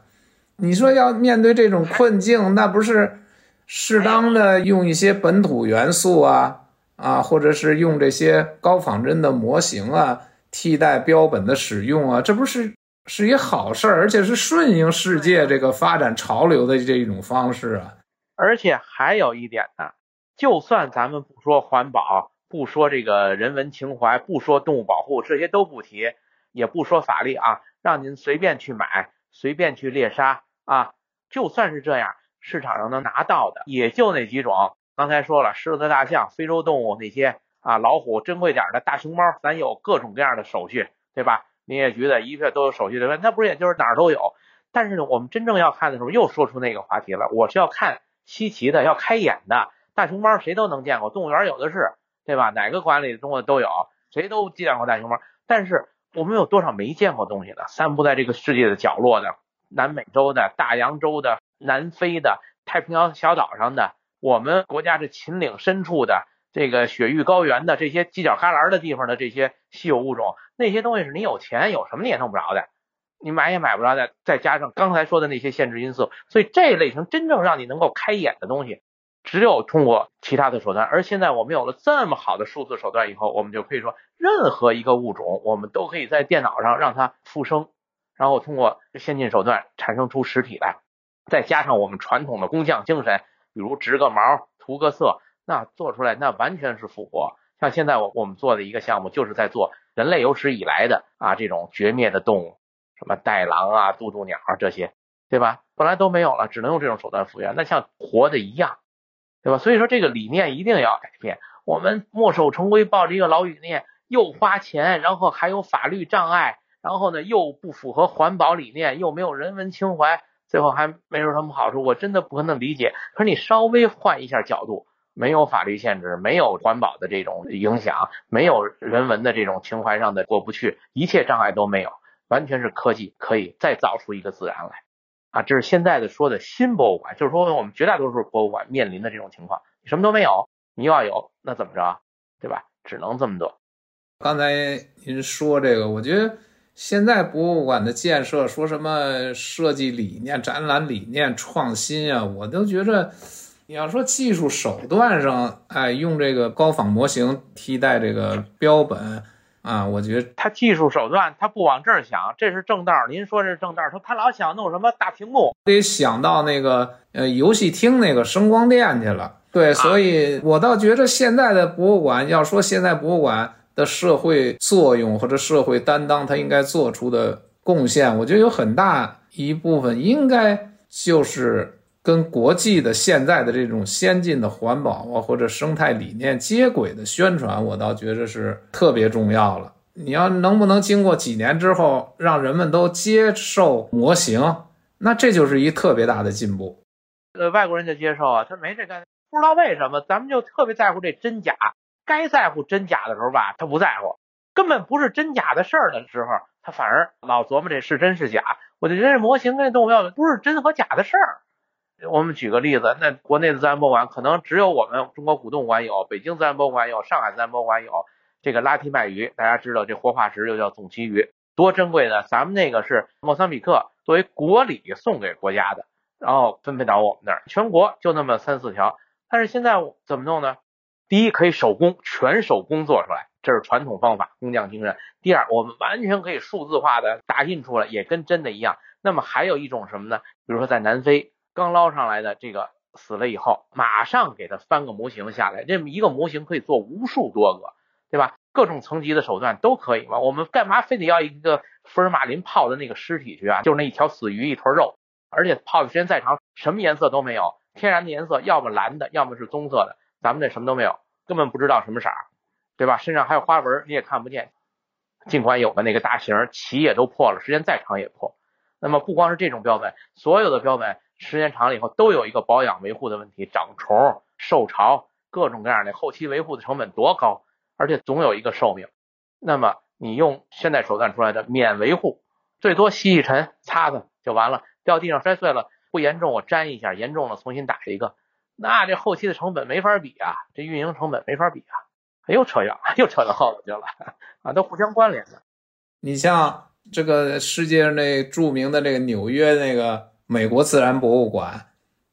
你说要面对这种困境，那不是适当的用一些本土元素啊啊，或者是用这些高仿真的模型啊替代标本的使用啊，这不是？是一好事儿，而且是顺应世界这个发展潮流的这一种方式啊。而且还有一点呢，就算咱们不说环保，不说这个人文情怀，不说动物保护，这些都不提，也不说法律啊，让您随便去买，随便去猎杀啊。就算是这样，市场上能拿到的也就那几种。刚才说了，狮子、大象、非洲动物那些啊，老虎珍贵点的大熊猫，咱有各种各样的手续，对吧？林业局的一切都有手续的问，那不是也就是哪儿都有？但是呢，我们真正要看的时候，又说出那个话题了。我是要看稀奇的，要开眼的。大熊猫谁都能见过，动物园有的是，对吧？哪个馆里的动物都有，谁都见过大熊猫。但是我们有多少没见过东西的？散布在这个世界的角落的，南美洲的、大洋洲的、南非的、太平洋小岛上的，我们国家这秦岭深处的、这个雪域高原的这些犄角旮旯的地方的这些稀有物种，那些东西是你有钱有什么你也弄不着的，你买也买不着的。再加上刚才说的那些限制因素，所以这类型真正让你能够开眼的东西。只有通过其他的手段，而现在我们有了这么好的数字手段以后，我们就可以说，任何一个物种，我们都可以在电脑上让它复生，然后通过先进手段产生出实体来，再加上我们传统的工匠精神，比如植个毛、涂个色，那做出来那完全是复活。像现在我我们做的一个项目，就是在做人类有史以来的啊这种绝灭的动物，什么袋狼啊、渡渡鸟啊这些，对吧？本来都没有了，只能用这种手段复原，那像活的一样。对吧？所以说这个理念一定要改变。我们墨守成规，抱着一个老理念，又花钱，然后还有法律障碍，然后呢又不符合环保理念，又没有人文情怀，最后还没有什么好处。我真的不可能理解。可是你稍微换一下角度，没有法律限制，没有环保的这种影响，没有人文的这种情怀上的过不去，一切障碍都没有，完全是科技可以再造出一个自然来。啊，这是现在的说的新博物馆，就是说我们绝大多数博物馆面临的这种情况，什么都没有，你又要有，那怎么着，对吧？只能这么做。刚才您说这个，我觉得现在博物馆的建设，说什么设计理念、展览理念、创新啊，我都觉着，你要说技术手段上，哎，用这个高仿模型替代这个标本。啊，我觉得他技术手段他不往这儿想，这是正道。您说这是正道，他他老想弄什么大屏幕，得想到那个呃游戏厅那个声光电去了。对，所以我倒觉得现在的博物馆，要说现在博物馆的社会作用或者社会担当，它应该做出的贡献，我觉得有很大一部分应该就是。跟国际的现在的这种先进的环保啊或者生态理念接轨的宣传，我倒觉着是特别重要了。你要能不能经过几年之后，让人们都接受模型，那这就是一特别大的进步。呃，外国人就接受啊，他没这概念，不知道为什么，咱们就特别在乎这真假。该在乎真假的时候吧，他不在乎，根本不是真假的事儿的时候，他反而老琢磨这是真是假。我就觉得这模型跟动物要不是真和假的事儿。我们举个例子，那国内的自然博物馆可能只有我们中国古动物馆有，北京自然博物馆有，上海自然博物馆有这个拉提麦鱼。大家知道这活化石又叫总鳍鱼，多珍贵的。咱们那个是莫桑比克作为国礼送给国家的，然后分配到我们那儿，全国就那么三四条。但是现在怎么弄呢？第一，可以手工，全手工做出来，这是传统方法，工匠精神。第二，我们完全可以数字化的打印出来，也跟真的一样。那么还有一种什么呢？比如说在南非。刚捞上来的这个死了以后，马上给它翻个模型下来，这么一个模型可以做无数多个，对吧？各种层级的手段都可以嘛。我们干嘛非得要一个福尔马林泡的那个尸体去啊？就是那一条死鱼一坨肉，而且泡的时间再长，什么颜色都没有，天然的颜色，要么蓝的，要么是棕色的。咱们这什么都没有，根本不知道什么色，对吧？身上还有花纹，你也看不见。尽管有个那个大型鳍也都破了，时间再长也破。那么不光是这种标本，所有的标本。时间长了以后，都有一个保养维护的问题，长虫、受潮，各种各样的后期维护的成本多高，而且总有一个寿命。那么你用现代手段出来的免维护，最多吸一尘、擦擦就完了，掉地上摔碎了不严重，我粘一下，严重了重新打一个，那这后期的成本没法比啊，这运营成本没法比啊，又扯远了，又扯到后头去了 啊，都互相关联的。你像这个世界上那著名的这个纽约那个。美国自然博物馆，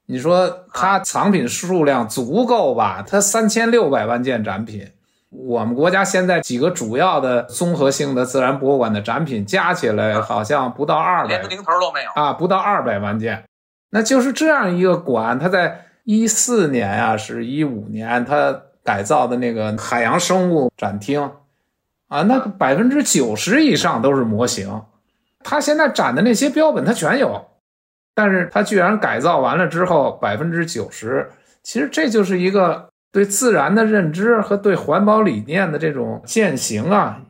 你说它藏品数量足够吧？它三千六百万件展品，我们国家现在几个主要的综合性的自然博物馆的展品加起来好像不到二百，连个零头都没有啊，不到二百万件。那就是这样一个馆，它在一四年啊，是一五年，它改造的那个海洋生物展厅啊，那百分之九十以上都是模型，他现在展的那些标本他全有。但是他居然改造完了之后，百分之九十，其实这就是一个对自然的认知和对环保理念的这种践行啊！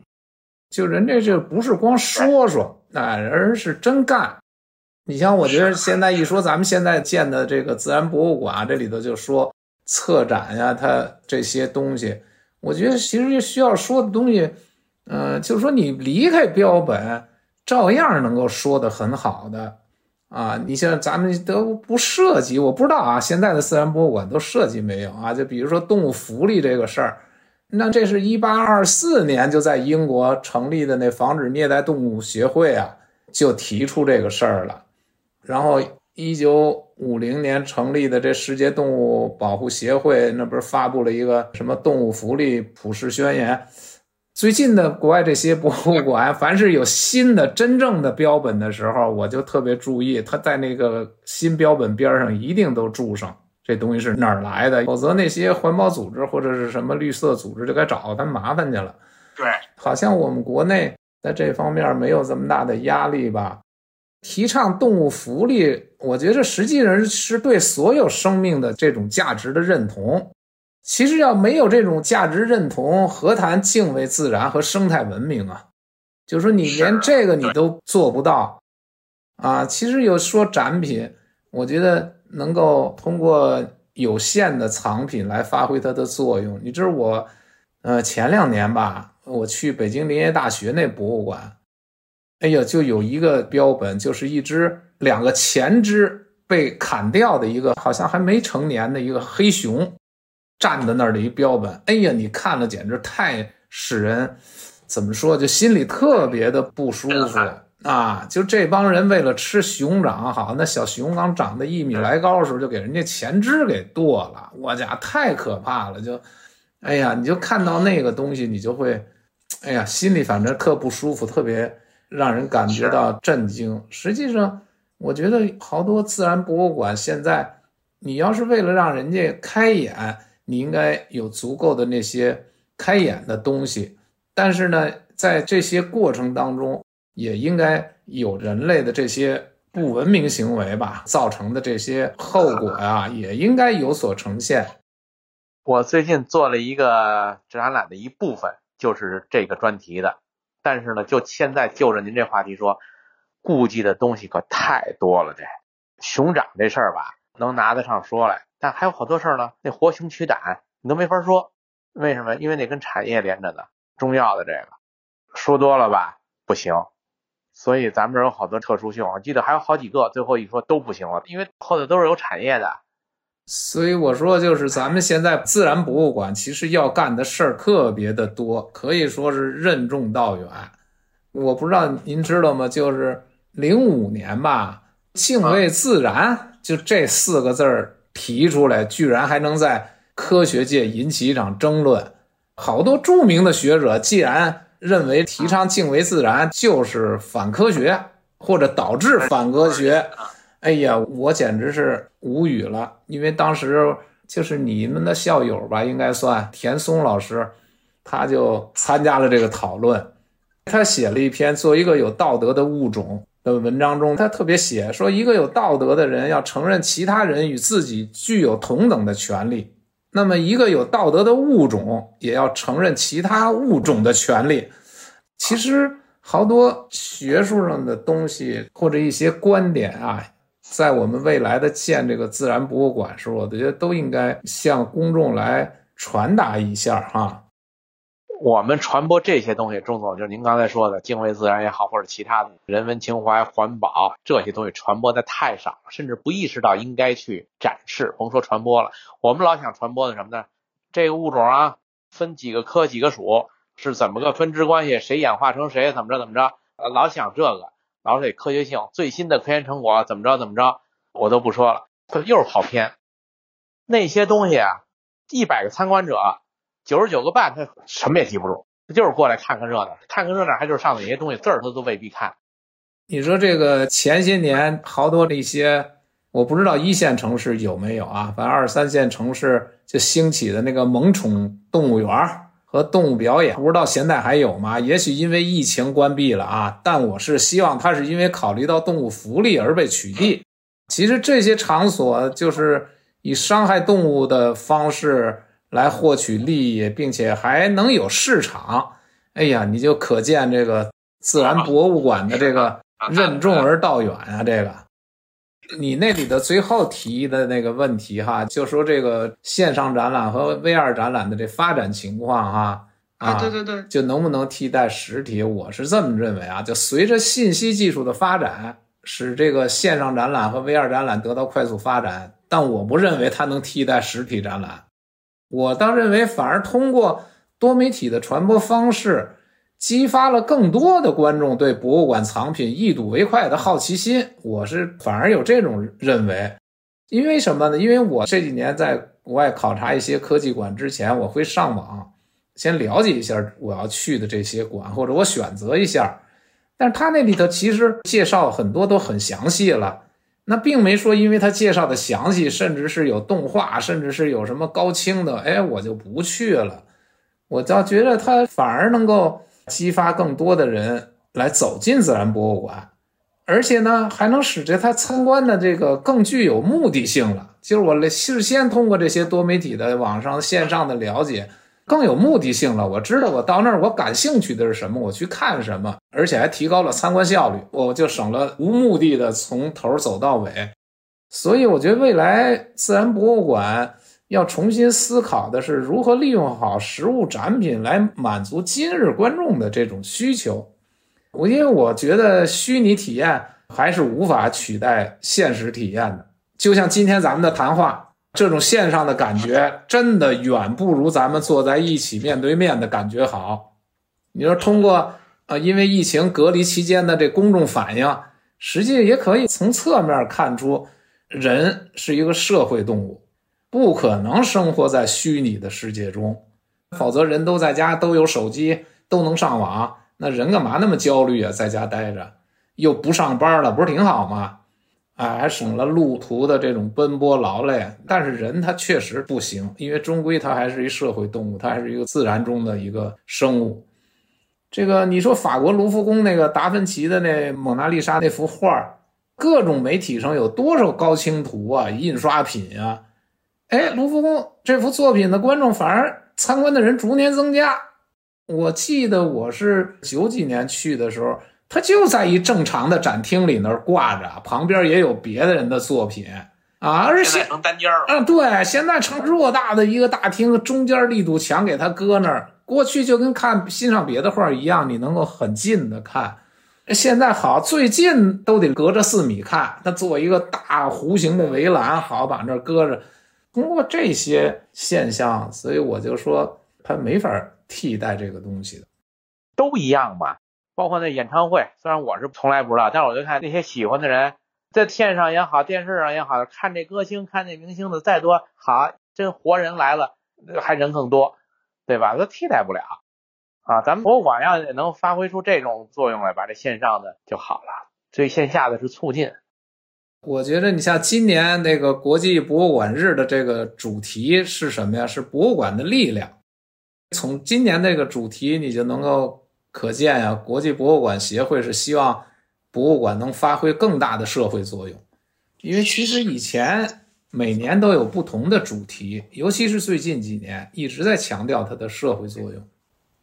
就人家这不是光说说，啊，而是真干。你像我觉得现在一说咱们现在建的这个自然博物馆，这里头就说策展呀，它这些东西，我觉得其实需要说的东西嗯，就是说你离开标本，照样能够说得很好的啊。你像咱们都不涉及，我不知道啊，现在的自然博物馆都涉及没有啊？就比如说动物福利这个事儿，那这是一八二四年就在英国成立的那防止虐待动物协会啊，就提出这个事儿了。然后一九五零年成立的这世界动物保护协会，那不是发布了一个什么动物福利普世宣言？最近的国外这些博物馆，凡是有新的真正的标本的时候，我就特别注意，它在那个新标本边上一定都注上这东西是哪儿来的，否则那些环保组织或者是什么绿色组织就该找他麻烦去了。对，好像我们国内在这方面没有这么大的压力吧？提倡动物福利，我觉得实际上是对所有生命的这种价值的认同。其实要没有这种价值认同，何谈敬畏自然和生态文明啊？就是说你连这个你都做不到啊！其实有说展品，我觉得能够通过有限的藏品来发挥它的作用。你知道我，呃，前两年吧，我去北京林业大学那博物馆，哎呀，就有一个标本，就是一只两个前肢被砍掉的一个，好像还没成年的一个黑熊。站在那儿的一标本，哎呀，你看了简直太使人怎么说，就心里特别的不舒服啊！就这帮人为了吃熊掌，好，那小熊刚长得一米来高的时候，就给人家前肢给剁了，我家太可怕了！就，哎呀，你就看到那个东西，你就会，哎呀，心里反正特不舒服，特别让人感觉到震惊。实际上，我觉得好多自然博物馆现在，你要是为了让人家开眼。你应该有足够的那些开眼的东西，但是呢，在这些过程当中，也应该有人类的这些不文明行为吧造成的这些后果呀，也应该有所呈现。我最近做了一个展览的一部分，就是这个专题的，但是呢，就现在就着您这话题说，顾忌的东西可太多了。这熊掌这事儿吧，能拿得上说来。但还有好多事儿呢，那活熊取胆你都没法说，为什么？因为那跟产业连着的，中药的这个说多了吧不行，所以咱们这有好多特殊性，我记得还有好几个，最后一说都不行了，因为后头都是有产业的。所以我说，就是咱们现在自然博物馆其实要干的事儿特别的多，可以说是任重道远。我不知道您知道吗？就是零五年吧，敬畏自然就这四个字儿。提出来，居然还能在科学界引起一场争论。好多著名的学者，既然认为提倡敬畏自然就是反科学，或者导致反科学，哎呀，我简直是无语了。因为当时就是你们的校友吧，应该算田松老师，他就参加了这个讨论。他写了一篇做一个有道德的物种。的文章中，他特别写说，一个有道德的人要承认其他人与自己具有同等的权利，那么一个有道德的物种也要承认其他物种的权利。其实，好多学术上的东西或者一些观点啊，在我们未来的建这个自然博物馆时候，我觉得都应该向公众来传达一下哈。我们传播这些东西，钟总就是您刚才说的敬畏自然也好，或者其他的人文情怀、环保这些东西传播的太少了，甚至不意识到应该去展示，甭说传播了。我们老想传播的什么呢？这个物种啊，分几个科几个属，是怎么个分支关系？谁演化成谁？怎么着怎么着？呃，老想这个，老得科学性，最新的科研成果怎么着怎么着？我都不说了，又是跑偏。那些东西啊，一百个参观者。九十九个半，他什么也记不住，他就是过来看看热闹，看看热闹，还就是上面那些东西字儿，他都未必看。你说这个前些年好多那些，我不知道一线城市有没有啊，反正二三线城市就兴起的那个萌宠动物园和动物表演，不知道现在还有吗？也许因为疫情关闭了啊，但我是希望它是因为考虑到动物福利而被取缔。其实这些场所就是以伤害动物的方式。来获取利益，并且还能有市场，哎呀，你就可见这个自然博物馆的这个任重而道远啊！这个，你那里的最后提的那个问题哈，就说这个线上展览和 VR 展览的这发展情况哈，啊，对对对，就能不能替代实体？我是这么认为啊，就随着信息技术的发展，使这个线上展览和 VR 展览得到快速发展，但我不认为它能替代实体展览。我倒认为，反而通过多媒体的传播方式，激发了更多的观众对博物馆藏品一睹为快的好奇心。我是反而有这种认为，因为什么呢？因为我这几年在国外考察一些科技馆之前，我会上网先了解一下我要去的这些馆，或者我选择一下。但是他那里头其实介绍很多都很详细了。那并没说，因为他介绍的详细，甚至是有动画，甚至是有什么高清的，哎，我就不去了。我倒觉得他反而能够激发更多的人来走进自然博物馆，而且呢，还能使得他参观的这个更具有目的性了。就是我事先通过这些多媒体的网上线上的了解。更有目的性了。我知道我到那儿，我感兴趣的是什么，我去看什么，而且还提高了参观效率，我就省了无目的的从头走到尾。所以我觉得未来自然博物馆要重新思考的是如何利用好实物展品来满足今日观众的这种需求。我因为我觉得虚拟体验还是无法取代现实体验的，就像今天咱们的谈话。这种线上的感觉真的远不如咱们坐在一起面对面的感觉好。你说通过呃，因为疫情隔离期间的这公众反应，实际也可以从侧面看出，人是一个社会动物，不可能生活在虚拟的世界中，否则人都在家都有手机都能上网，那人干嘛那么焦虑啊？在家待着又不上班了，不是挺好吗？啊，还省了路途的这种奔波劳累，但是人他确实不行，因为终归他还是一社会动物，他还是一个自然中的一个生物。这个你说法国卢浮宫那个达芬奇的那蒙娜丽莎那幅画，各种媒体上有多少高清图啊、印刷品啊？哎，卢浮宫这幅作品的观众反而参观的人逐年增加。我记得我是九几年去的时候。它就在一正常的展厅里那儿挂着，旁边也有别的人的作品啊，而且成单间儿啊，对，现在成偌大的一个大厅，中间立堵墙给他搁那儿。过去就跟看欣赏别的画一样，你能够很近的看。现在好，最近都得隔着四米看，他做一个大弧形的围栏，好把那儿搁着。通过这些现象，所以我就说他没法替代这个东西的，都一样吧。包括那演唱会，虽然我是从来不知道，但是我就看那些喜欢的人，在线上也好，电视上也好，看这歌星，看这明星的再多，好，真活人来了，还人更多，对吧？都替代不了啊！咱们博物馆要能发挥出这种作用来，把这线上的就好了，所以线下的是促进。我觉得你像今年那个国际博物馆日的这个主题是什么呀？是博物馆的力量。从今年这个主题，你就能够。可见呀，国际博物馆协会是希望博物馆能发挥更大的社会作用，因为其实以前每年都有不同的主题，尤其是最近几年一直在强调它的社会作用。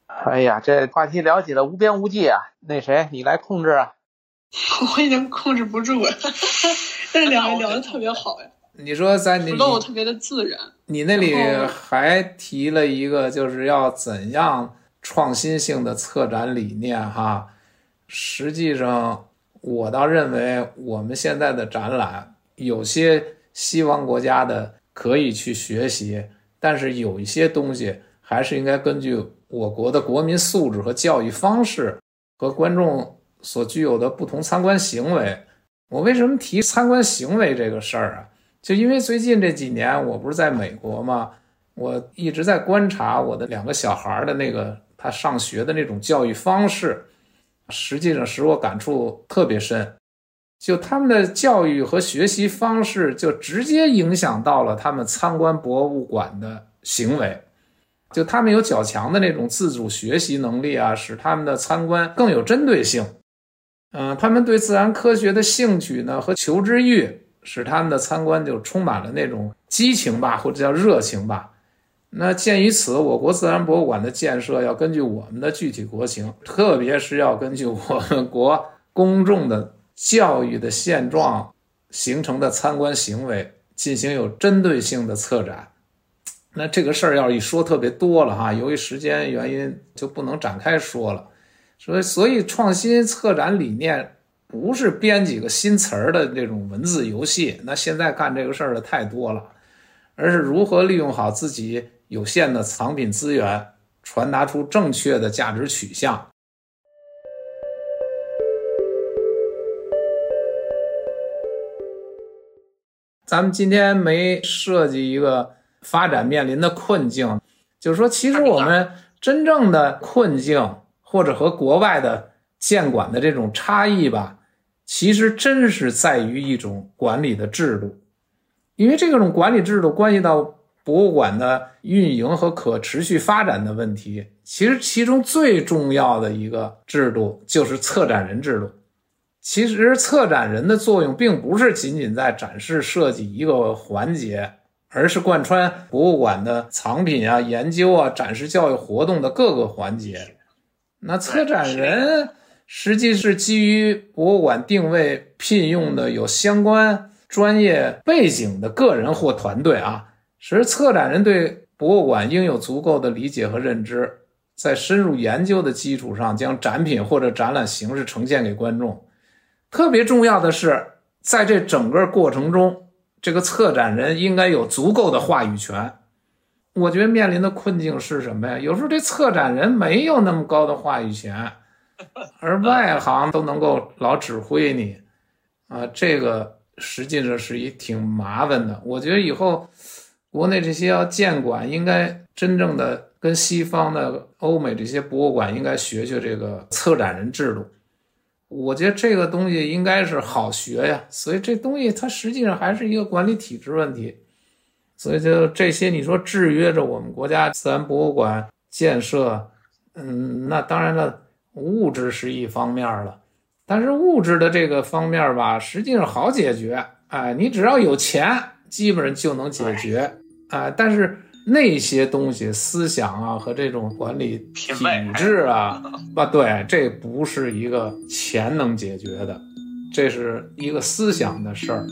哎呀，这话题聊起了无边无际啊！那谁，你来控制啊？我已经控制不住了，但是两位聊的特别好呀。你说在你，flow 特别的自然。你那里还提了一个，就是要怎样？创新性的策展理念，哈，实际上我倒认为我们现在的展览有些西方国家的可以去学习，但是有一些东西还是应该根据我国的国民素质和教育方式和观众所具有的不同参观行为。我为什么提参观行为这个事儿啊？就因为最近这几年我不是在美国吗？我一直在观察我的两个小孩的那个。他上学的那种教育方式，实际上使我感触特别深。就他们的教育和学习方式，就直接影响到了他们参观博物馆的行为。就他们有较强的那种自主学习能力啊，使他们的参观更有针对性。嗯，他们对自然科学的兴趣呢和求知欲，使他们的参观就充满了那种激情吧，或者叫热情吧。那鉴于此，我国自然博物馆的建设要根据我们的具体国情，特别是要根据我们国公众的教育的现状形成的参观行为，进行有针对性的策展。那这个事儿要一说特别多了哈，由于时间原因就不能展开说了。所以，所以创新策展理念不是编几个新词儿的这种文字游戏。那现在干这个事儿的太多了，而是如何利用好自己有限的藏品资源，传达出正确的价值取向。咱们今天没设计一个发展面临的困境，就是说，其实我们真正的困境，或者和国外的监管的这种差异吧，其实真是在于一种管理的制度，因为这种管理制度关系到博物馆的运营和可持续发展的问题。其实其中最重要的一个制度就是策展人制度。其实策展人的作用并不是仅仅在展示设计一个环节，而是贯穿博物馆的藏品啊、研究啊、展示教育活动的各个环节。那策展人实际是基于博物馆定位聘用的有相关专业背景的个人或团队啊，使策展人对博物馆应有足够的理解和认知，在深入研究的基础上，将展品或者展览形式呈现给观众。特别重要的是，在这整个过程中，这个策展人应该有足够的话语权。我觉得面临的困境是什么呀？有时候这策展人没有那么高的话语权，而外行都能够老指挥你，啊，这个实际上是一挺麻烦的。我觉得以后国内这些要建馆，应该真正的跟西方的欧美这些博物馆应该学学这个策展人制度。我觉得这个东西应该是好学呀，所以这东西它实际上还是一个管理体制问题。所以就这些，你说制约着我们国家自然博物馆建设，嗯，那当然了，物质是一方面了，但是物质的这个方面吧，实际上好解决，哎，你只要有钱，基本上就能解决，啊，但是。那些东西、思想啊和这种管理品质啊，啊，对，这不是一个钱能解决的，这是一个思想的事儿。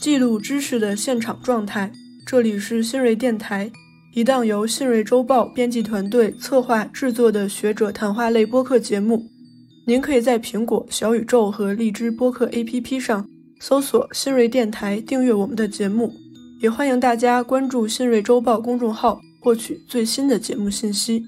记录知识的现场状态，这里是新锐电台。一档由信瑞周报编辑团队策划制作的学者谈话类播客节目，您可以在苹果、小宇宙和荔枝播客 APP 上搜索“新锐电台”，订阅我们的节目。也欢迎大家关注信瑞周报公众号，获取最新的节目信息。